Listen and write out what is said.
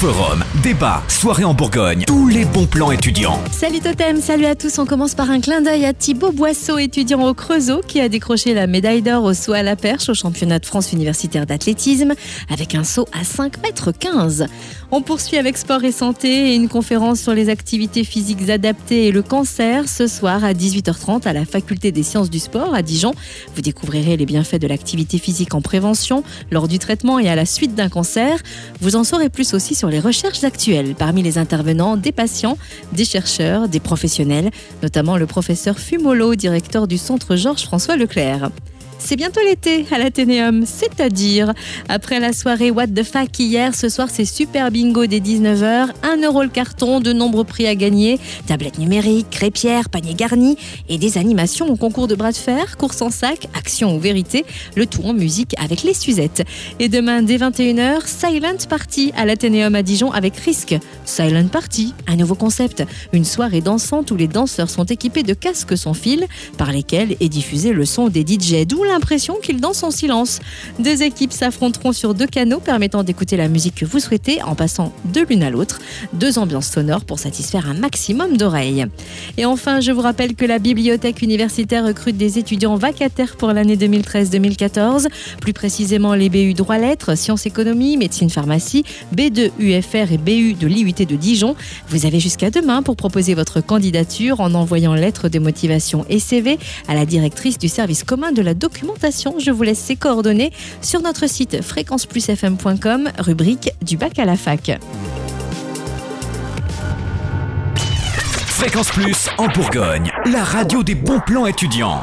Forum, débat, soirée en Bourgogne, tous les bons plans étudiants. Salut Totem, salut à tous. On commence par un clin d'œil à Thibaut Boisseau, étudiant au Creusot, qui a décroché la médaille d'or au saut à la perche au championnat de France universitaire d'athlétisme avec un saut à 5 mètres 15. On poursuit avec sport et santé et une conférence sur les activités physiques adaptées et le cancer ce soir à 18h30 à la faculté des sciences du sport à Dijon. Vous découvrirez les bienfaits de l'activité physique en prévention, lors du traitement et à la suite d'un cancer. Vous en saurez plus aussi sur les recherches actuelles. Parmi les intervenants, des patients, des chercheurs, des professionnels, notamment le professeur Fumolo, directeur du centre Georges-François Leclerc. C'est bientôt l'été à l'Athénéum, c'est-à-dire. Après la soirée What the Fuck hier, ce soir c'est super bingo dès 19h, 1 euro le carton, de nombreux prix à gagner, tablettes numériques, crêpières, paniers garnis et des animations au concours de bras de fer, course en sac, action ou vérité, le tout en musique avec les Suzettes. Et demain dès 21h, Silent Party à l'Athénéum à Dijon avec Risque. Silent Party, un nouveau concept, une soirée dansante où les danseurs sont équipés de casques sans fil par lesquels est diffusé le son des DJ, l'impression qu'ils dansent en silence. Deux équipes s'affronteront sur deux canaux permettant d'écouter la musique que vous souhaitez en passant de l'une à l'autre. Deux ambiances sonores pour satisfaire un maximum d'oreilles. Et enfin, je vous rappelle que la bibliothèque universitaire recrute des étudiants vacataires pour l'année 2013-2014, plus précisément les BU droit lettres, sciences économie, médecine pharmacie, B2 UFR et BU de l'IUT de Dijon. Vous avez jusqu'à demain pour proposer votre candidature en envoyant lettre de motivation et CV à la directrice du service commun de la documentation. Je vous laisse ses coordonnées sur notre site fréquenceplusfm.com, rubrique du bac à la fac. Fréquence Plus en Bourgogne, la radio des bons plans étudiants.